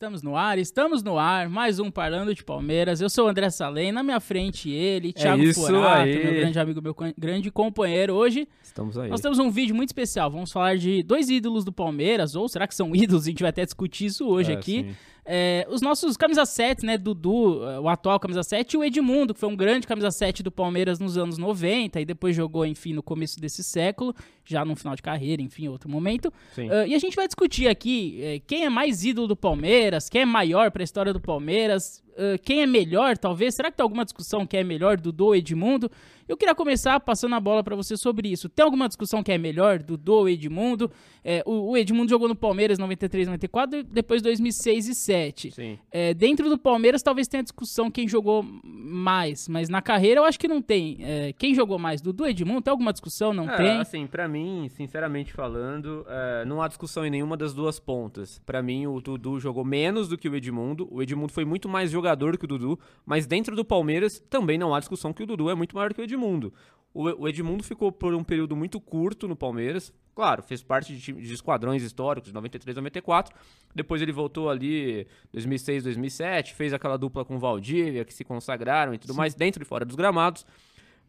Estamos no ar, estamos no ar, mais um Parlando de Palmeiras. Eu sou o André Salem, na minha frente ele, Thiago É Forato, aí. meu grande amigo, meu grande companheiro. Hoje Estamos aí. nós temos um vídeo muito especial. Vamos falar de dois ídolos do Palmeiras, ou será que são ídolos? A gente vai até discutir isso hoje É, aqui. sim. É, os nossos camisa 7, né? Dudu, eh, o atual camisa 7, e o Edmundo, que foi um grande camisa 7 do Palmeiras nos anos 90 e depois jogou, enfim, no começo desse século, já no final de carreira, enfim, outro momento. Ah, e a gente vai discutir aqui eh, quem é mais ídolo do Palmeiras, quem é maior para a história do Palmeiras, ah, quem é melhor, talvez. Será que tem alguma discussão que é melhor, Dudu ou Edmundo? Eu queria começar passando a bola para você sobre isso. Tem alguma discussão que é melhor, Dudu ou Edmundo? Eh, o, o Edmundo jogou no Palmeiras 93, 94, e depois 2006 e 2007. Sim. É, dentro do Palmeiras, talvez tenha discussão quem jogou mais, mas na carreira eu acho que não tem. É, quem jogou mais? Dudu Edmundo? Tem alguma discussão? Não É, tem? assim, pra mim, sinceramente falando, é, não há discussão em nenhuma das duas pontas. Pra mim, o Dudu jogou menos do que o Edmundo. O Edmundo foi muito mais jogador que o Dudu, mas dentro do Palmeiras também não há discussão que o Dudu é muito maior que o Edmundo. O, Edmundo ficou por um período muito curto no Palmeiras. Claro, fez parte de, de esquadrões históricos, de 93 a 94. Depois ele voltou ali 2006, 2007, fez aquela dupla com o Valdívia, que se consagraram e tudo mais, dentro e fora dos gramados.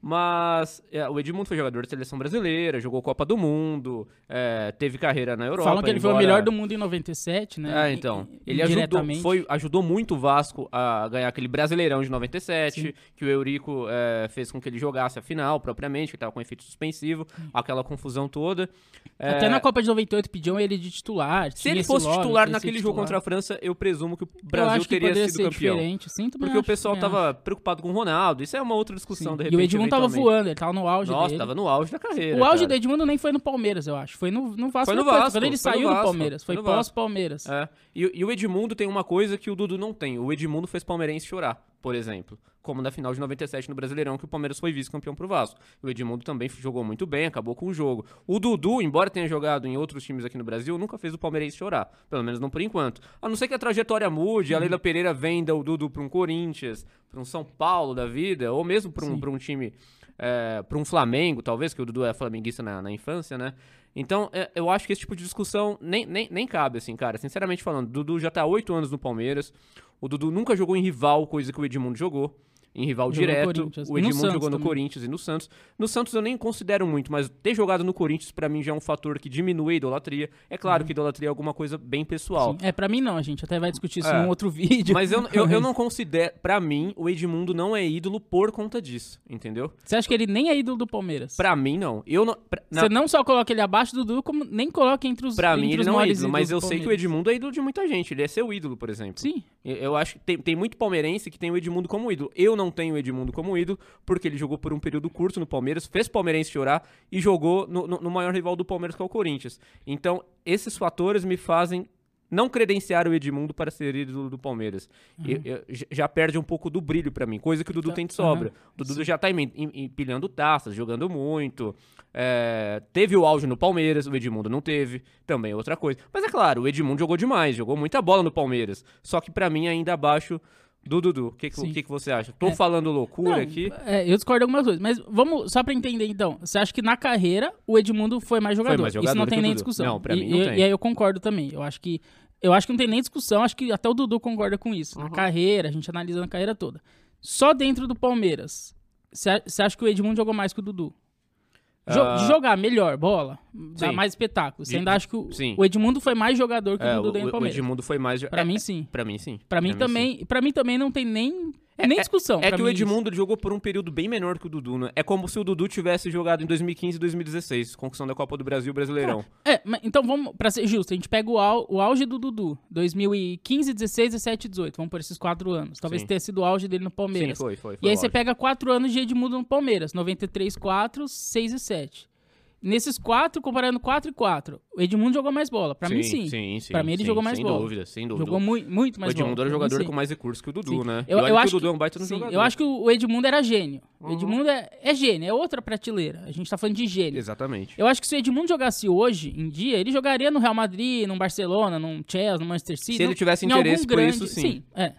Mas é, o Edmundo foi jogador de seleção brasileira, jogou Copa do Mundo, é, teve carreira na Europa. Falam que ele foi o embora- melhor do mundo em 97, né? É, então. Ele ajudou, foi, ajudou muito o Vasco a ganhar aquele Brasileirão de 97, Sim. que o Eurico é, fez com que ele jogasse a final propriamente, que estava com efeito suspensivo, aquela confusão toda. É, Até na Copa de 98 pediam ele de titular. se ele fosse titular naquele jogo titular. contra a França, eu presumo que o Brasil que teria sido campeão. Sim, Porque o acho, pessoal também tava preocupado com o Ronaldo. Isso é uma outra discussão, Sim. de repente. Tava voando, ele tava no auge Nossa, dele. tava no auge da carreira. O auge cara. do Edmundo nem foi no Palmeiras, eu acho. Foi no, no Vasco. Foi no depois, Vasco, Quando ele saiu do Palmeiras. Foi foi pós-Palmeiras. É. E, e o Edmundo tem uma coisa que o Dudu não tem. O Edmundo fez palmeirense chorar, por exemplo. Como na final de 97 no Brasileirão, que o Palmeiras foi vice-campeão pro Vasco. O Edmundo também jogou muito bem, acabou com o jogo. O Dudu, embora tenha jogado em outros times aqui no Brasil, nunca fez o palmeirense chorar. Pelo menos não por enquanto. A não ser que a trajetória mude, a Uhum. Leila Pereira venda o Dudu pra um Corinthians, pra um São Paulo da vida, ou mesmo pra um, pra um time, é, pra um Flamengo, talvez, que o Dudu é flamenguista na, na infância, né? Então, é, eu acho que esse tipo de discussão nem, nem, nem cabe, assim, cara. Sinceramente falando, o Dudu já tá há oito anos no Palmeiras. O Dudu nunca jogou em rival, coisa que o Edmundo jogou. Em rival Jogou direto. O Edmundo jogou no também. Corinthians e no Santos. No Santos eu nem considero muito, mas ter jogado no Corinthians, pra mim, já é um fator que diminui a idolatria. É claro que idolatria é alguma coisa bem pessoal. Uhum. Sim. É, pra mim não, a gente até vai discutir isso É. num outro vídeo. Mas eu, eu, eu não considero. Pra mim, o Edmundo não é ídolo por conta disso, entendeu? Você acha que ele nem é ídolo do Palmeiras? Pra mim, não. Eu não. Pra, na- Você não só coloca ele abaixo do Dudu, como nem coloca entre os Pra entre mim, ele não é ídolo, mas eu sei que o. Edmundo é ídolo de muita gente. Ele é seu ídolo, por exemplo. Sim. Eu- acho que tem, tem muito palmeirense que tem o Edmundo como ídolo. Eu não tenho o Edmundo como ídolo, porque ele jogou por um período curto no Palmeiras, fez palmeirense chorar e jogou no, no- no maior rival do Palmeiras, que é o Corinthians. Então, esses fatores me fazem não credenciar o Edmundo para ser ídolo do Palmeiras. Eu- eu- j- já perde um pouco do brilho pra mim, coisa que o Dudu Tá, tem de sobra. O Dudu já tá em- em- empilhando taças, jogando muito. É, teve o auge no Palmeiras, o Edmundo não teve, também é outra coisa. Mas é claro, o Edmundo jogou demais, jogou muita bola no Palmeiras. Só que pra mim ainda abaixo do Dudu. O que, que, Sim. que, você acha? Tô É. falando loucura Não, aqui. é, eu discordo algumas coisas, mas vamos só pra entender então. Você acha que na carreira o Edmundo foi mais jogador? mais Isso jogador não que tem nem Dudu. discussão. Não, pra e, mim não tem. E aí eu concordo também. Eu acho que eu acho que não tem nem discussão, acho que até o Dudu concorda com isso. Na Uhum. carreira, a gente analisa a carreira toda. Só dentro do Palmeiras, você acha que o Edmundo jogou mais que o Dudu? Jo- Ah. de jogar melhor bola, dá Sim. mais espetáculo. Você ainda acha que o, sim. o Edmundo foi mais jogador que É, o o, Dudu dentro do o Palmeiras? Edmundo foi mais. Pra é, mim é, sim. Pra mim, sim. Pra mim sim. também, para mim também não tem nem nem é- discussão. É pra que o isso. Edmundo jogou por um período bem menor que o Dudu, né? É como se o Dudu tivesse jogado em 2015 e 2016, conquistando a Copa do Brasil e Brasileirão. É, mas então vamos, pra ser justo, a gente pega o, au- o auge do Dudu, 2015, 16, 17, 18, vamos por esses quatro anos. Talvez Sim. tenha sido o auge dele no Palmeiras. Sim, foi, foi. e foi aí você pega quatro anos de Edmundo no Palmeiras, 93, 4, 6 e 7. Nesses quatro, comparando 4 e 4, o Edmundo jogou mais bola. Pra mim, sim. Sim, sim. Pra mim, ele sim, jogou mais sem bola. dúvida, sem dúvida. Jogou mui- muito mais o Edmundo bola. era o mim, jogador sim. com mais recursos que o Dudu, Sim. né? Eu, eu que acho o Dudu que, é um baita no sim, jogador. eu acho que o Edmundo era gênio. O Uhum. Edmundo é, é gênio, é outra prateleira. A gente tá falando de gênio. Exatamente. Eu acho que se o Edmundo jogasse hoje, em dia, ele jogaria no Real Madrid, no Barcelona, no Chelsea, no Manchester City. Se ele tivesse interesse por grande- isso, sim. é.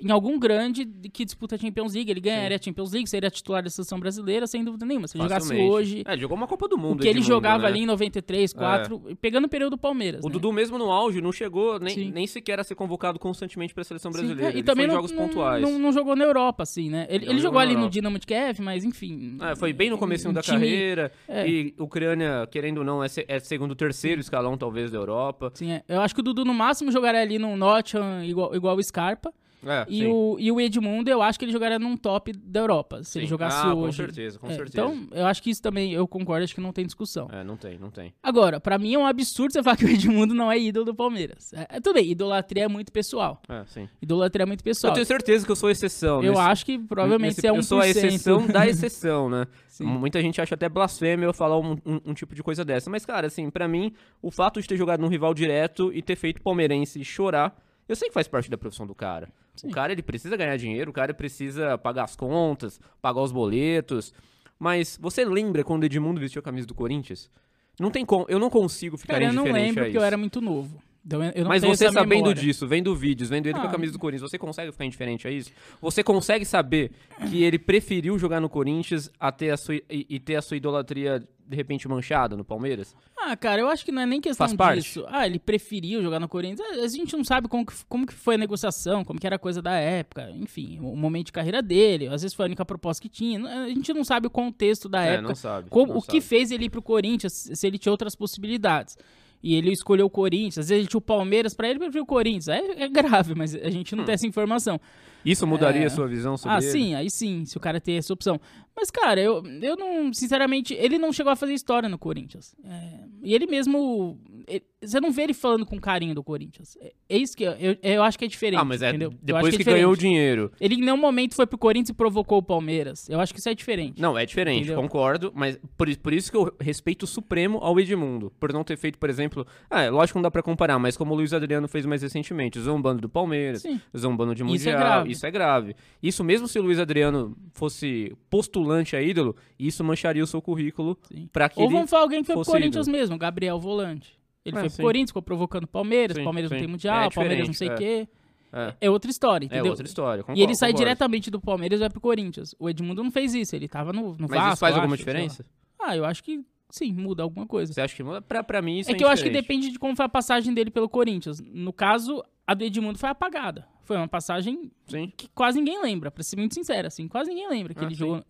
Em algum grande que disputa a Champions League. Ele ganharia a Champions League, seria titular da seleção brasileira, sem dúvida nenhuma. Se ele jogasse hoje, É, jogou uma Copa do Mundo. o que ele Edmundo, jogava né? ali em 93, 4, pegando o período do Palmeiras. O né? Dudu mesmo no auge não chegou nem, Sim. nem sequer a ser convocado constantemente pra seleção Sim, brasileira. é, e também não, jogos não- pontuais. Não, não jogou na Europa, assim, né? Ele, ele jogou ali no. Dinamo de Kiev, mas enfim. É, foi bem no começo um da time- carreira. é. E Ucrânia, querendo ou não, é, é segundo, terceiro escalão, talvez, da Europa. Sim, é. Eu acho que o Dudu no máximo jogaria ali num Nottingham igual, igual o Scarpa. É, E sim. o, e o Edmundo, eu acho que ele jogaria num top da Europa, se ele Sim. jogasse Ah, hoje. Com certeza, com É, certeza. Então, eu acho que isso também, eu concordo, acho que não tem discussão. É, não tem, não tem. Agora, pra mim é um absurdo você falar que o Edmundo não é ídolo do Palmeiras. É, é tudo bem, idolatria é muito pessoal. É, sim. Idolatria é muito pessoal. Eu tenho certeza que eu sou exceção. Eu nesse- acho que provavelmente nesse- você é 1%. Eu sou a exceção da exceção, né? Sim. Muita gente acha até blasfêmia eu falar um, um- um tipo de coisa dessa. Mas, cara, assim, pra mim, o fato de ter jogado num rival direto e ter feito palmeirense chorar, eu sei que faz parte da profissão do cara. Sim. O cara, ele precisa ganhar dinheiro, o cara precisa pagar as contas, pagar os boletos. Mas você lembra quando o Edmundo vestiu a camisa do Corinthians? Não tem como, eu não consigo ficar Cara, eu não indiferente lembro a porque eu isso. era muito novo. Então Mas você sabendo memória. disso, vendo vídeos, vendo ele com a Ah. camisa do Corinthians, você consegue ficar indiferente a isso? Você consegue saber que ele preferiu jogar no Corinthians a ter a sua, e, e ter a sua idolatria de repente manchada no Palmeiras? Ah, cara, eu acho que não é nem questão Faz parte? disso. Ah, ele preferiu jogar no Corinthians. Ah, A gente não sabe como que, como que foi a negociação, como que era a coisa da época, enfim, o momento de carreira dele, às vezes foi a única proposta que tinha. A gente não sabe o contexto da é, época. não sabe. Como- não o que sabe. fez ele ir pro Corinthians, se ele tinha outras possibilidades. E ele escolheu o Corinthians, às vezes ele tinha o Palmeiras, pra ele preferiu o Corinthians. É, é grave, mas a gente não tem essa informação. Isso mudaria É. a sua visão sobre Ah, ele? sim, aí sim, se o cara ter essa opção. Mas, cara, eu, eu não, sinceramente, ele não chegou a fazer história no Corinthians. É, e ele mesmo. Ele- você não vê ele falando com carinho do Corinthians. É, é isso que eu, eu, eu acho que é diferente. Ah, mas é entendeu? Depois que, é ganhou o dinheiro. Ele em nenhum momento foi pro Corinthians e provocou o Palmeiras. Eu acho que isso é diferente. Não, é diferente, Entendeu? concordo, mas por, por isso que eu respeito supremo ao Edmundo. Por não ter feito, por exemplo. Ah, é, lógico que não dá pra comparar, mas como o Luiz Adriano fez mais recentemente, zombando do Palmeiras, Sim. zombando de Isso é Mundial. grave. Isso é grave. Isso mesmo se o Luiz Adriano fosse postulante a ídolo, isso mancharia o seu currículo pra que Ou ele. vamos falar alguém que foi pro Corinthians mesmo, Gabriel Volante. Ele Ah, foi sim. pro Corinthians, ficou provocando o Palmeiras, Sim, Palmeiras não sim. tem Mundial, É Palmeiras não sei o diferente, quê. É, É outra história, é entendeu? outra história. E concordo, ele sai concordo. diretamente do Palmeiras e vai pro Corinthians. O Edmundo não fez isso, ele tava no, no Mas Vasco, isso faz alguma acho, diferença? Ah, eu acho que sim, muda alguma coisa. Você acha que muda? Pra, pra mim isso é é que eu acho que depende de como foi a passagem dele pelo Corinthians. No caso, a do Edmundo foi apagada. Foi uma passagem Sim. que quase ninguém lembra, pra ser muito sincero, assim, quase ninguém lembra que Ah, ele jogou.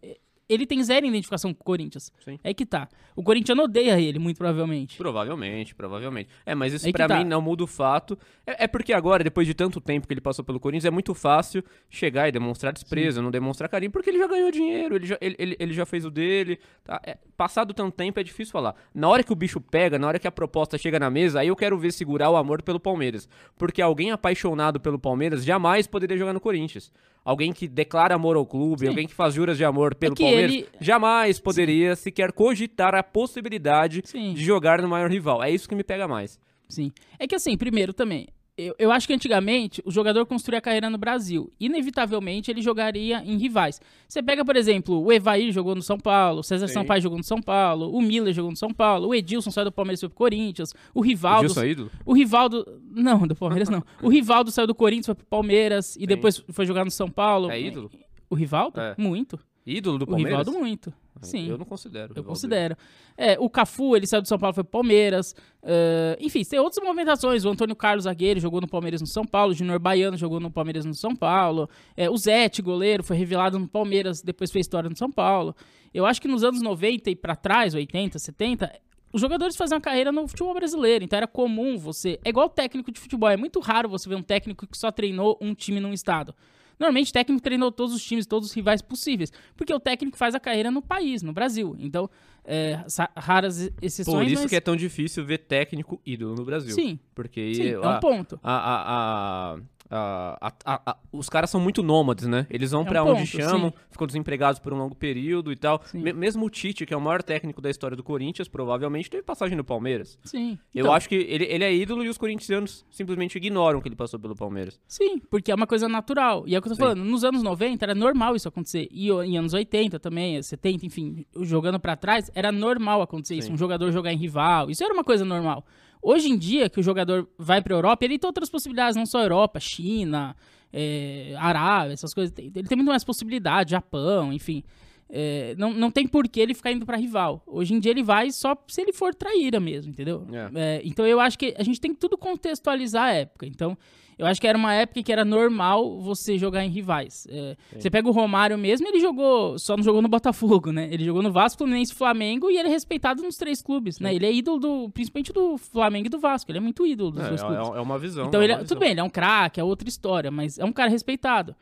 Ele tem zero identificação com o Corinthians. Sim. É que tá. O Corinthians odeia ele, muito provavelmente. Provavelmente, provavelmente. É, mas isso que pra tá. mim não muda o fato. É, é porque agora, depois de tanto tempo que ele passou pelo Corinthians, é muito fácil chegar e demonstrar desprezo, não demonstrar carinho, porque ele já ganhou dinheiro, ele já, ele, ele, ele já fez o dele. tá? É, passado tanto tempo é difícil falar. Na hora que o bicho pega, na hora que a proposta chega na mesa, aí eu quero ver segurar o amor pelo Palmeiras. Porque alguém apaixonado pelo Palmeiras jamais poderia jogar no Corinthians. Alguém que declara amor ao clube, Sim. alguém que faz juras de amor pelo que Palmeiras, ele- jamais poderia sequer cogitar a possibilidade Sim. de jogar no maior rival. É isso que me pega mais. Sim. É que assim, primeiro também, eu, eu acho que antigamente o jogador construía carreira no Brasil. Inevitavelmente ele jogaria em rivais. Você pega, por exemplo, o Evair jogou no São Paulo, o César Sim. Sampaio jogou no São Paulo, o Miller jogou no São Paulo, o Edilson saiu do Palmeiras e foi pro Corinthians, o Rivaldo. Edilson é ídolo? O Rivaldo. Não, do Palmeiras não. O Rivaldo saiu do Corinthians, foi pro Palmeiras e depois foi jogar no São Paulo. É ídolo? O Rivaldo? É. Muito. Ídolo do O Palmeiras? Rivaldo, muito. Sim. Eu não considero. o Eu considero. É, o Cafu, ele saiu do São Paulo, foi pro Palmeiras. Ah, enfim, tem outras movimentações. O Antônio Carlos Zagueiro jogou no Palmeiras no São Paulo. O Junior Baiano jogou no Palmeiras no São Paulo. É, o Zete, goleiro, foi revelado no Palmeiras, depois fez história no São Paulo. Eu acho que nos anos 90 e pra trás, 80, 70, os jogadores faziam carreira no futebol brasileiro. Então era comum você. É igual técnico de futebol. É muito raro você ver um técnico que só treinou um time num estado. Normalmente, o técnico treinou todos os times, todos os rivais possíveis. Porque o técnico faz a carreira no país, no Brasil. Então, é, raras exceções. Por isso mas... que é tão difícil ver técnico ídolo no Brasil. Sim, Porque sim, é a- um ponto. a- a- a- a- a- a- a- os caras são muito nômades, né? Eles vão É um pra onde chamam, sim. ficam desempregados por um longo período e tal. Me- mesmo o Tite, que é o maior técnico da história do Corinthians, provavelmente teve passagem no Palmeiras. Sim. Eu Então, acho que ele, ele é ídolo e os corintianos simplesmente ignoram que ele passou pelo Palmeiras. Sim, porque é uma coisa natural. E é o que eu tô Sim. falando. Nos anos 90 era normal isso acontecer. E em anos 80 também, 70, enfim, jogando pra trás, era normal acontecer isso. Sim. Um jogador jogar em rival. Isso era uma coisa normal. Hoje em dia, que o jogador vai pra Europa, ele tem outras possibilidades, não só Europa, China, é, Arábia, essas coisas. Ele tem muito mais possibilidade, Japão, enfim. É, não, não tem por que ele ficar indo pra rival. Hoje em dia ele vai só se ele for traíra mesmo, entendeu? É, então eu acho que a gente tem que tudo contextualizar a época. Então, eu acho que era uma época que era normal você jogar em rivais. É, você pega o Romário mesmo, ele jogou, só não jogou no Botafogo, né? Ele jogou no Vasco, Fluminense Flamengo e ele é respeitado nos três clubes, né? Ele é ídolo do, principalmente do Flamengo e do Vasco. Ele é muito ídolo dos É, dois é, clubes. é uma visão. Então, é ele, é- visão. tudo bem, ele é um craque, é outra história, mas é um cara respeitado.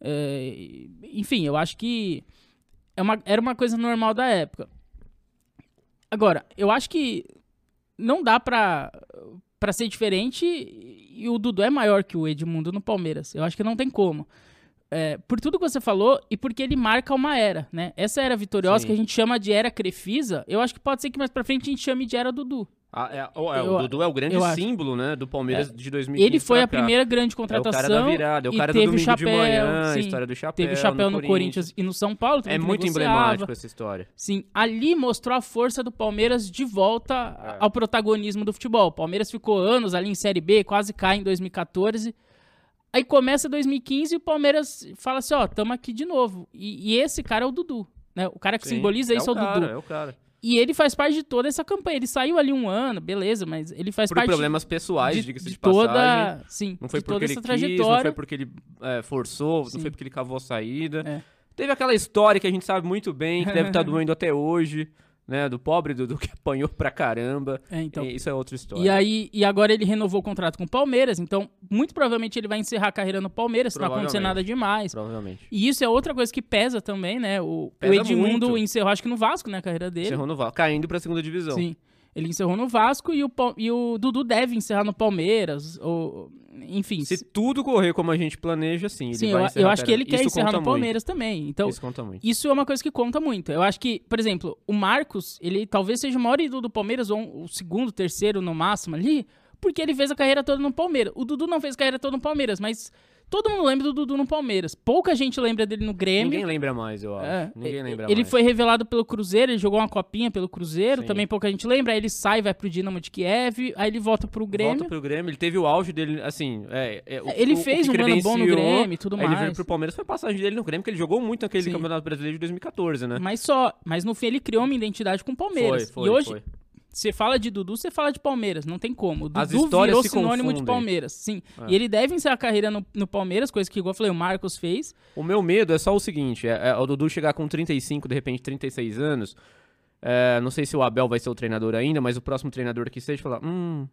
É, enfim, eu acho que é uma, era uma coisa normal da época. Agora, eu acho que não dá pra, pra ser diferente e o Dudu é maior que o Edmundo no Palmeiras. Eu acho que não tem como. É, por tudo que você falou e porque ele marca uma era, né? Essa era vitoriosa Sim. que a gente chama de era Crefisa, eu acho que pode ser que mais pra frente a gente chame de era Dudu. Ah, é, o- é, Eu- o Dudu é o grande eu acho. símbolo, né, do Palmeiras de 2015 Ele foi a primeira grande É o contratação. cara da virada, é o cara do domingo chapéu, de manhã, a sim. história do chapéu Teve o chapéu no, Corinthians e no São Paulo. É muito negociava. emblemático essa história. Sim, ali mostrou a força do Palmeiras de volta É. ao protagonismo do futebol. O Palmeiras ficou anos ali em Série B, quase cai em 2014. Aí começa 2015 e o Palmeiras fala assim, ó, tamo aqui de novo. E, e esse cara é o Dudu, né? O cara que Sim, simboliza é isso é o cara, Dudu. É o cara. E ele faz parte de toda essa campanha. Ele saiu ali um ano, beleza, mas ele faz Por parte problemas pessoais, de, diga-se de de, passagem. toda, sim, Não foi porque ele essa quis, não foi porque ele é, forçou, Sim. não foi porque ele cavou a saída. É. Teve aquela história que a gente sabe muito bem, que deve estar doendo até hoje, né? Do pobre Dudu que apanhou pra caramba. É, então. E Isso é outra história. E aí, e agora ele renovou o contrato com o Palmeiras, então muito provavelmente ele vai encerrar a carreira no Palmeiras, se não acontecer nada demais. Provavelmente. E isso é outra coisa que pesa também, né? O, o Edmundo muito. encerrou, acho que no Vasco, né, a carreira dele. Encerrou no Val, caindo pra segunda divisão. Sim. Ele encerrou no Vasco e o, e o Dudu deve encerrar no Palmeiras, ou enfim. Se tudo correr como a gente planeja, sim. Sim, eu, eu acho que ele quer Isso encerrar no Palmeiras também. Então. Isso conta muito. Isso é uma coisa que conta muito. Eu acho que, por exemplo, o Marcos, ele talvez seja o maior ídolo do Palmeiras, ou um- o segundo, terceiro no máximo ali, porque ele fez a carreira toda no Palmeiras. O Dudu não fez a carreira toda no Palmeiras, mas todo mundo lembra do Dudu no Palmeiras. Pouca gente lembra dele no Grêmio. Ninguém lembra mais, eu acho. É, Ninguém lembra ele mais. foi revelado pelo Cruzeiro, ele jogou uma copinha pelo Cruzeiro, Sim. também pouca gente lembra. Aí ele sai, vai pro Dinamo de Kiev, aí ele volta pro Grêmio. Volta pro Grêmio, ele teve o auge dele, assim, é, é, o- Ele o- fez o um que ano bom no Grêmio e tudo aí ele veio mais. pro Palmeiras, foi a passagem dele no Grêmio, porque ele jogou muito naquele Sim. Campeonato Brasileiro de 2014, né? Mas só, mas no fim ele criou uma identidade com o Palmeiras. Foi, foi, e hoje, foi. Você fala de Dudu, você fala de Palmeiras, não tem como. O As Dudu histórias virou sinônimo de confundem. Palmeiras, sim. É. E ele deve encerrar a carreira no, no Palmeiras, coisa que, igual eu falei, o Marcos fez. O meu medo é só o seguinte, é, é o Dudu chegar com 35, de repente 36 anos, é, não sei se o Abel vai ser o treinador ainda, mas o próximo treinador que seja falar, hum,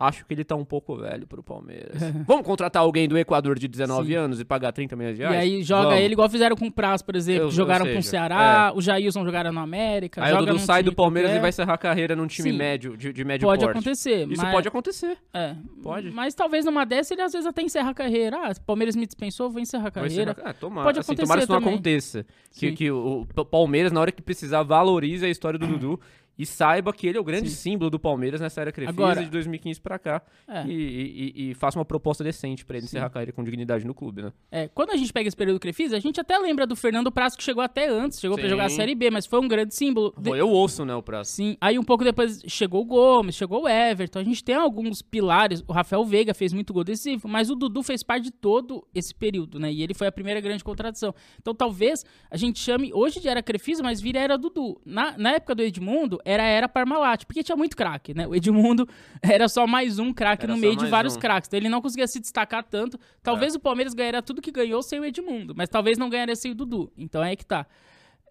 acho que ele tá um pouco velho pro Palmeiras. Vamos contratar alguém do Equador de 19 Sim. anos e pagar 30 milhões de E reais? aí joga Vamos. ele igual fizeram com o Praz, por exemplo, Eu- jogaram com o Ceará, o Jailson jogaram no América. Aí o Dudu sai do Palmeiras qualquer. e vai encerrar a carreira num time Sim. médio, de, de médio Pode porte. acontecer. Isso mas, pode acontecer. É, Pode. Mas talvez numa dessa ele às vezes até encerra a carreira. Ah, o Palmeiras me dispensou, vou encerrar a carreira. encerrar- Ah, tomara, Pode assim, acontecer tomara que isso não também. aconteça. Que, que o Palmeiras, na hora que precisar, valorize a história do Dudu e saiba que ele é o grande Sim. símbolo do Palmeiras nessa era crefisa Agora- de 2015 pra cá. É. E, e- e- faça uma proposta decente pra ele encerrar a carreira com dignidade no clube, né? É, quando a gente pega esse período Crefisa, a gente até lembra do Fernando Praz que chegou até antes, chegou pra Sim. jogar a Série B, mas foi um grande símbolo. De- Foi eu ouço, né, o prazo. Sim, aí um pouco depois chegou o Gomes, chegou o Everton. A gente tem alguns pilares. O Rafael Veiga fez muito gol decisivo, mas o Dudu fez parte de todo esse período, né? E ele foi a primeira grande contratação. Então talvez a gente chame hoje de era Crefisa, mas vira era Dudu. Na, na época do Edmundo, era a era Parmalat, porque tinha muito craque, né? O Edmundo era só mais um craque no meio de vários um. craques. Então ele não conseguia se destacar tanto. Talvez o Palmeiras ganharia tudo que ganhou sem o Edmundo, mas talvez não ganharia sem o Dudu. Então é que tá.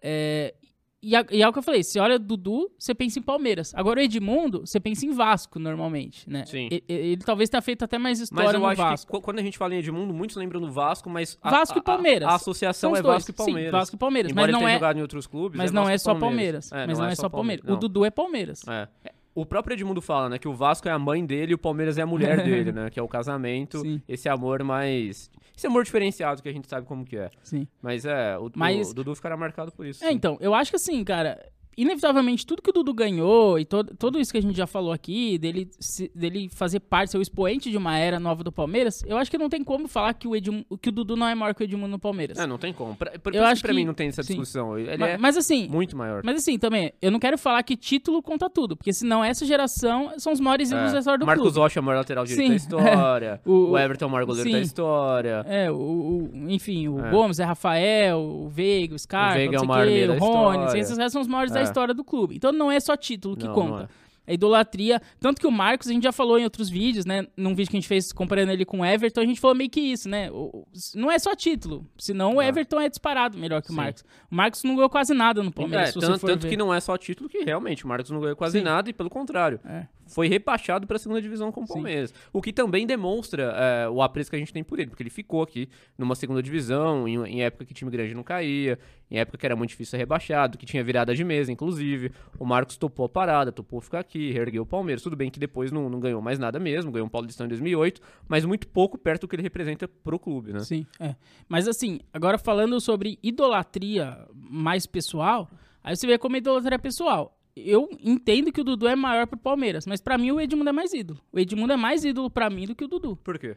É, e, a- e é o que eu falei, você olha Dudu, você pensa em Palmeiras. Agora o Edmundo, você pensa em Vasco, normalmente, né? Sim. E- e- Ele, talvez tenha feito até mais Mas história eu no acho Vasco. que qu- quando a gente fala em Edmundo, muitos lembram do Vasco, mas. a- Vasco e a- a- Palmeiras. A, associação é dois. Vasco e Palmeiras. Sim, Vasco e Palmeiras. Embora mas não ele tenha é, jogado em outros clubes. mas é não é só Palmeiras. É, mas não, é só Palmeiras. O não. Dudu é Palmeiras. É. O próprio Edmundo fala, né, que o Vasco é a mãe dele e o Palmeiras é a mulher dele, né? Que é o casamento, Sim. esse amor mais. Esse amor diferenciado que a gente sabe como que é. Sim. Mas é, o, Mas- o Dudu ficará marcado por isso. É, sim. então, eu acho que assim, cara. Inevitavelmente, tudo que o Dudu ganhou e todo, tudo isso que a gente já falou aqui, dele, se, dele fazer parte, ser o expoente de uma era nova do Palmeiras, eu acho que não tem como falar que o, Edmundo, que o Dudu não é maior que o Edmundo no Palmeiras. É, não tem como. Pra, por Eu acho que pra que- mim não tem essa sim. discussão. Ele mas, é mas assim, muito maior. mas assim, também, eu não quero falar que título conta tudo, porque senão essa geração são os maiores ídolos da história do É. Marcos clube. Rocha é o maior lateral direito Sim, da história. O- o, Everton é o maior goleiro sim. da história. É, o, o- enfim, o É. Gomes é Rafael, o Veiga, o Scarpa, Veiga não é o maior da o Rony, história. esses caras são os maiores da É. história do clube. Então não é só título que Não, conta. não é. É idolatria. Tanto que o Marcos, a gente já falou em outros vídeos, né? Num vídeo que a gente fez comparando ele com o Everton, a gente falou meio que isso, né? O- o- não é só título. Senão o É. Everton é disparado melhor que o Sim. Marcos. O Marcos não ganhou quase nada no Palmeiras. É, se você tanto tanto que não é só título que realmente o Marcos não ganhou quase Sim. nada e pelo contrário. É. Foi rebaixado para a segunda divisão com o Sim. Palmeiras. O que também demonstra é, o apreço que a gente tem por ele, porque ele ficou aqui numa segunda divisão, em, em época que time grande não caía, em época que era muito difícil ser rebaixado, que tinha virada de mesa, inclusive. O Marcos topou a parada, topou ficar aqui, reergueu o Palmeiras. Tudo bem que depois não, não ganhou mais nada mesmo, ganhou um Paulistão em 2008, mas muito pouco perto do que ele representa pro clube, né? Sim, é. Mas assim, agora falando sobre idolatria mais pessoal, aí você vê como é idolatria pessoal. Eu entendo que o Dudu é maior pro Palmeiras, mas pra mim o Edmundo é mais ídolo. O Edmundo é mais ídolo pra mim do que o Dudu. Por quê?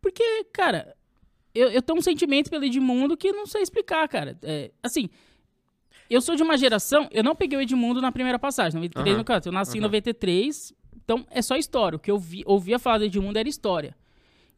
Porque, cara, eu, eu tenho um sentimento pelo Edmundo que não sei explicar, cara. É, assim, eu sou de uma geração, eu não peguei o Edmundo na primeira passagem, 93 Aham, no canto. Eu nasci em aham. 93, então é só história. O que eu vi, ouvia falar do Edmundo era história.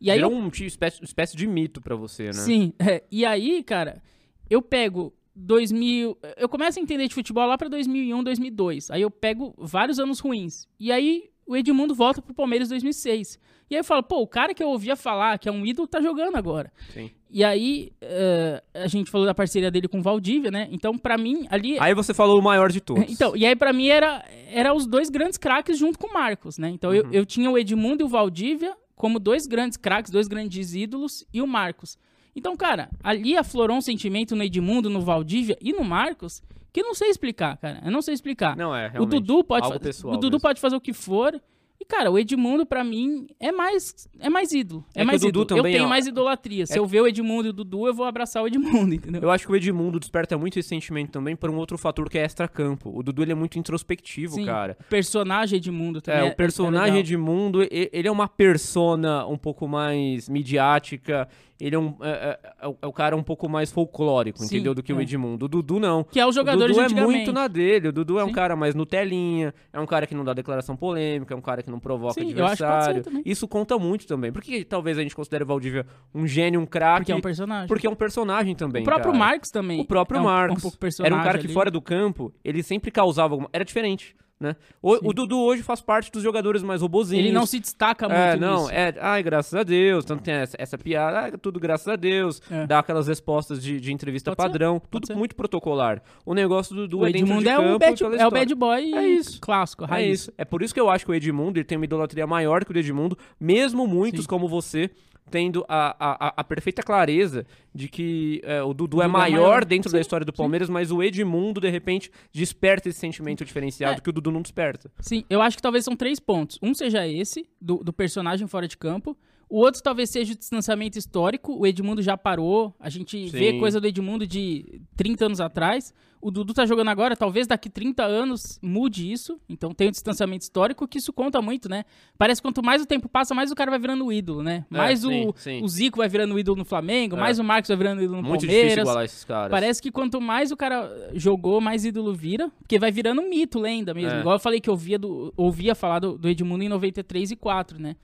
E aí Virou eu um tipo, espécie, espécie de mito pra você, né? Sim, é. e aí, cara, eu pego 2000, eu começo a entender de futebol lá pra 2001, 2002. Aí eu pego vários anos ruins. E aí o Edmundo volta pro Palmeiras em 2006. E aí eu falo, pô, o cara que eu ouvia falar que é um ídolo tá jogando agora. Sim. E aí eh, a gente falou da parceria dele com o Valdívia, né? Então pra mim ali Aí você falou o maior de todos. então, e aí pra mim era, era os dois grandes craques junto com o Marcos, né? Então Uhum. eu, eu tinha o Edmundo e o Valdívia como dois grandes craques, dois grandes ídolos e o Marcos. Então, cara, ali aflorou um sentimento no Edmundo, no Valdívia e no Marcos que eu não sei explicar, cara. Eu não sei explicar. Não é, o realmente. Dudu pode algo pessoal o Dudu mesmo. pode fazer o que for. E, cara, o Edmundo, pra mim, é mais, é mais ídolo. É, É mais o Dudu ídolo. Eu tenho ó, mais idolatria. Se é- eu ver o Edmundo e o Dudu, eu vou abraçar o Edmundo, entendeu? Eu acho que o Edmundo desperta muito esse sentimento também por um outro fator que é extra-campo. O Dudu ele é muito introspectivo, Sim. cara. O personagem Edmundo também. É, é- o personagem é legal. Edmundo, e- ele é uma persona um pouco mais midiática, ele é, um, é, é- é o- é o cara um pouco mais folclórico, Sim, entendeu? Do que o é. Edmundo. O Dudu não. Que é O jogadores Dudu de é antigamente. muito na dele. O Dudu é um Sim. cara mais Nutelinha, é um cara que não dá declaração polêmica, é um cara que não provoca Sim, adversário. Isso conta muito também. Por que talvez a gente considere o Valdívia um gênio, um craque? Porque é um personagem. Porque é um personagem também. o próprio cara. Marcos também. O próprio é um, Marcos. Um Era um cara que ali. fora do campo, ele sempre causava alguma... Era diferente, né? O, o Dudu hoje faz parte dos jogadores mais robozinhos. Ele não se destaca muito É, não, nisso. é, ai, graças a Deus, tanto tem essa, essa piada, ai, tudo graças a Deus, É. dá aquelas respostas de, de entrevista Pode ser, padrão, pode tudo ser. muito protocolar. O negócio do Dudu O é dentro Edmundo de é, campo o bad, é o bad boy É isso. clássico, É raiz. isso. É por isso que eu acho que o Edmundo ele tem uma idolatria maior que o do Edmundo, mesmo muitos Sim. como você tendo a, a, a- perfeita clareza de que é, o Dudu é Dudu é maior maior. dentro da Sim, história do sim. Palmeiras, mas o Edmundo, de repente, desperta esse sentimento diferenciado É. que o Dudu não desperta. Sim, eu acho que talvez são três pontos. Um seja esse, do, do personagem fora de campo. O outro talvez seja o distanciamento histórico. O Edmundo já parou. A gente vê Sim. coisa do Edmundo de 30 anos atrás. O Dudu tá jogando agora, talvez daqui 30 anos mude isso. Então tem o distanciamento histórico, que isso conta muito, né? Parece que quanto mais o tempo passa, mais o cara vai virando ídolo, né? É, Mais sim, o, sim. o Zico vai virando o ídolo no Flamengo, É. mais o Marcos vai virando ídolo no Muito difícil Palmeiras. igualar esses caras. Parece que quanto mais o cara jogou, mais ídolo vira, porque vai virando um mito, lenda mesmo. É. Igual eu falei que eu ouvia, do, ouvia falar do, do Edmundo em 93 e 4, né?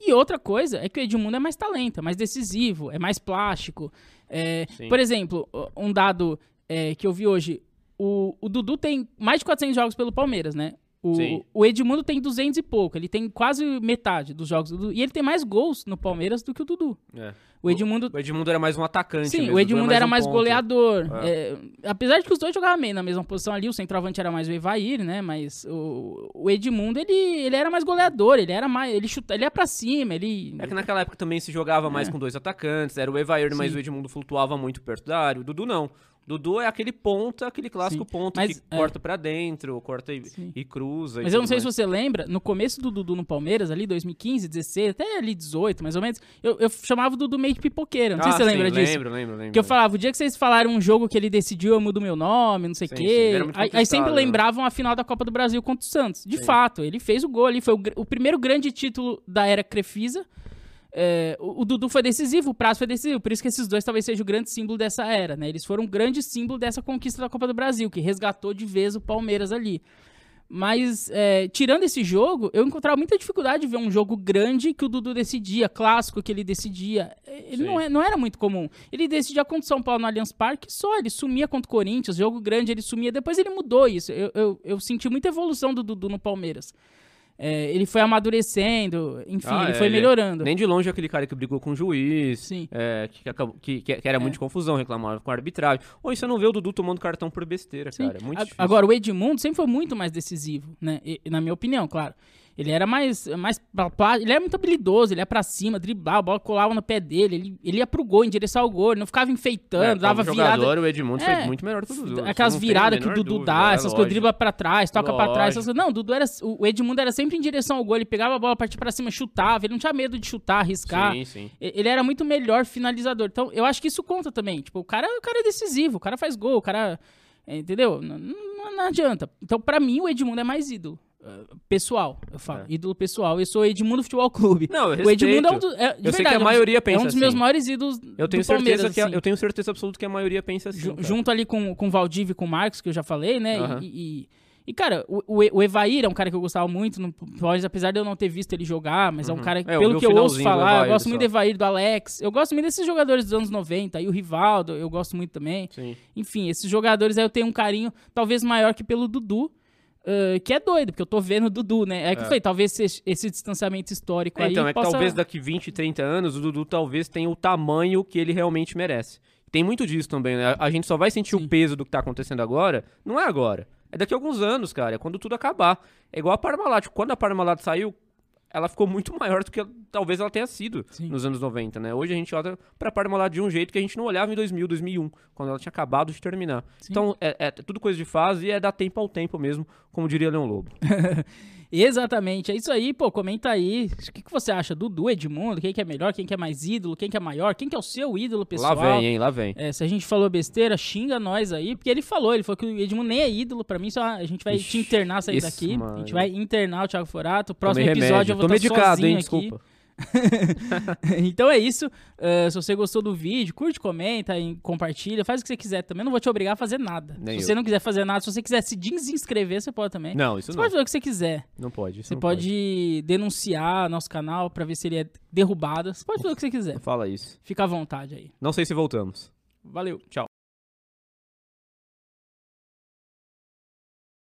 E outra coisa é que o Edmundo é mais talento, é mais decisivo, é mais plástico. É, por exemplo, um dado é, que eu vi hoje, o, o Dudu tem mais de 400 jogos pelo Palmeiras, né? Sim. O, o Edmundo tem 200 e pouco, ele tem quase metade dos jogos do Dudu. E ele tem mais gols no Palmeiras do que o Dudu. É. O Edmundo O Edmundo era mais um atacante. Sim, mesmo, o Edmundo Dudu era um mais ponto. goleador. É, apesar de que os dois jogavam meio na mesma posição ali, o centroavante era mais o Evair, né? Mas o, o Edmundo, ele, ele era mais goleador, ele era mais. Ele chuta, ele ia pra cima, ele. É que naquela época também se jogava mais com dois atacantes, era o Evair, mas Sim. o Edmundo flutuava muito perto da área. O Dudu não. Dudu é aquele ponta, aquele clássico Sim, ponta mas, que é. corta pra dentro, corta e, Sim. e cruza. Mas eu não sei se você lembra, no começo do Dudu no Palmeiras, ali 2015, 16, até ali 18, mais ou menos, eu, eu chamava o Dudu meio de pipoqueiro. Não sei se você lembra disso. Ah, Lembro, lembro, lembro. Que eu falava, o dia que vocês falaram um jogo que ele decidiu, eu mudo meu nome, não sei o Sim, quê. sim, aí, aí sempre né? lembravam a final da Copa do Brasil contra o Santos. De Sim. fato, ele fez o gol ali, foi o, o primeiro grande título da era Crefisa. É, o, o Dudu foi decisivo, o Prazo foi decisivo, por isso que esses dois talvez sejam o grande símbolo dessa era, né? Eles foram um grande símbolo dessa conquista da Copa do Brasil, que resgatou de vez o Palmeiras ali. Mas, é, tirando esse jogo, eu encontrava muita dificuldade de ver um jogo grande que o Dudu decidia, clássico que ele decidia. Ele Sim. não, é- não era muito comum. Ele decidia contra o São Paulo no Allianz Parque só, ele sumia contra o Corinthians, jogo grande ele sumia. Depois ele mudou isso. Eu, eu, eu senti muita evolução do Dudu no Palmeiras. É, ele foi amadurecendo, enfim, Ah, ele é, foi ele é- melhorando. Nem de longe aquele cara que brigou com o juiz, é, que, acabou- que, que- que era muito de confusão, reclamava com a arbitragem. Ou isso você não vê o Dudu tomando cartão por besteira, Sim. cara. É muito A- difícil. Agora, o Edmundo sempre foi muito mais decisivo, né? E- na minha opinião, claro. Ele era mais. mais ele era muito habilidoso, ele ia pra cima, driblava, a bola colava no pé dele, ele, ele ia pro gol, em direção ao gol, ele não ficava enfeitando, É, dava virada. jogador, o Edmundo É, foi muito melhor que o Dudu. Aquelas viradas que o Dudu dúvida, dá, é essas coisas, lógico. dribla pra trás, toca pra trás. Essas Lógico. coisas. Não, o Dudu era. O Edmundo era sempre em direção ao gol, ele pegava a bola, partia pra cima, chutava, ele não tinha medo de chutar, arriscar. Sim, sim. Ele era muito melhor finalizador. Então, eu acho que isso conta também. Tipo, o cara, o cara é decisivo, o cara faz gol, o cara. é, Entendeu? Não, não- não adianta. Então, pra mim, o Edmundo é mais ídolo. Pessoal, eu falo. É. Ídolo pessoal. Eu sou Edmundo Futebol Clube. Não, eu o Edmundo é um dos. É, de Eu sei que verdade, a é um maioria É um pensa dos meus assim. maiores ídolos. Eu tenho certeza que a- assim. eu tenho certeza absoluta que a maioria pensa assim. Ju- junto ali com, com o e com o Marcos, que eu já falei, né? Aham. E, e- e, cara, o, o E- Evair é um cara que eu gostava muito, no Palmeiras, apesar de eu não ter visto ele jogar, mas é um Uhum. cara, É, eu pelo que eu ouço falar, eu Evair gosto muito do só. Evair, do Alex, eu gosto muito desses jogadores dos anos 90, aí o Rivaldo, eu gosto muito também. Sim. Enfim, esses jogadores aí eu tenho um carinho talvez maior que pelo Dudu, que é doido, porque eu tô vendo o Dudu, né? É que eu É. falei, talvez esse, esse distanciamento histórico É, aí então, é que possa... talvez daqui 20, 30 anos o Dudu talvez tenha o tamanho que ele realmente merece. Tem muito disso também, né? A gente só vai sentir Sim. o peso do que tá acontecendo agora, não é agora. É daqui a alguns anos, cara. É quando tudo acabar. É igual a Parmalat. Quando a Parmalat saiu, ela ficou muito maior do que talvez ela tenha sido Sim. nos anos 90, né? Hoje a gente olha pra Parmalat de um jeito que a gente não olhava em 2000, 2001, quando ela tinha acabado de terminar. Sim. Então, é, é tudo coisa de fase e é dar tempo ao tempo mesmo, como diria Leão Lobo. Exatamente, é isso aí, pô, comenta aí, o que, que você acha do Dudu, Edmundo, quem que é melhor, quem que é mais ídolo, quem que é maior, quem que é o seu ídolo pessoal. Lá vem, hein? Lá vem. É, se a gente falou besteira, xinga nós aí, porque ele falou, ele falou que o Edmundo nem é ídolo, pra mim só a gente vai Ixi, te internar sair isso, daqui, a mano. gente vai internar o Thiago Forato, próximo Tomei episódio remédio. eu vou Tô estar medicado, sozinho hein? aqui. Desculpa. então é isso. Uh, se você gostou do vídeo, curte, comenta, e compartilha, faz o que você quiser também. Não vou te obrigar a fazer nada. Nem se eu. você não quiser fazer nada, se você quiser se desinscrever, você pode também. Não, isso você não. pode fazer o que você quiser. Não pode. Você não pode, denunciar nosso canal pra ver se ele é derrubado. Você pode fazer o que você quiser. Fala isso. Fica à vontade aí. Não sei se voltamos. Valeu. Tchau.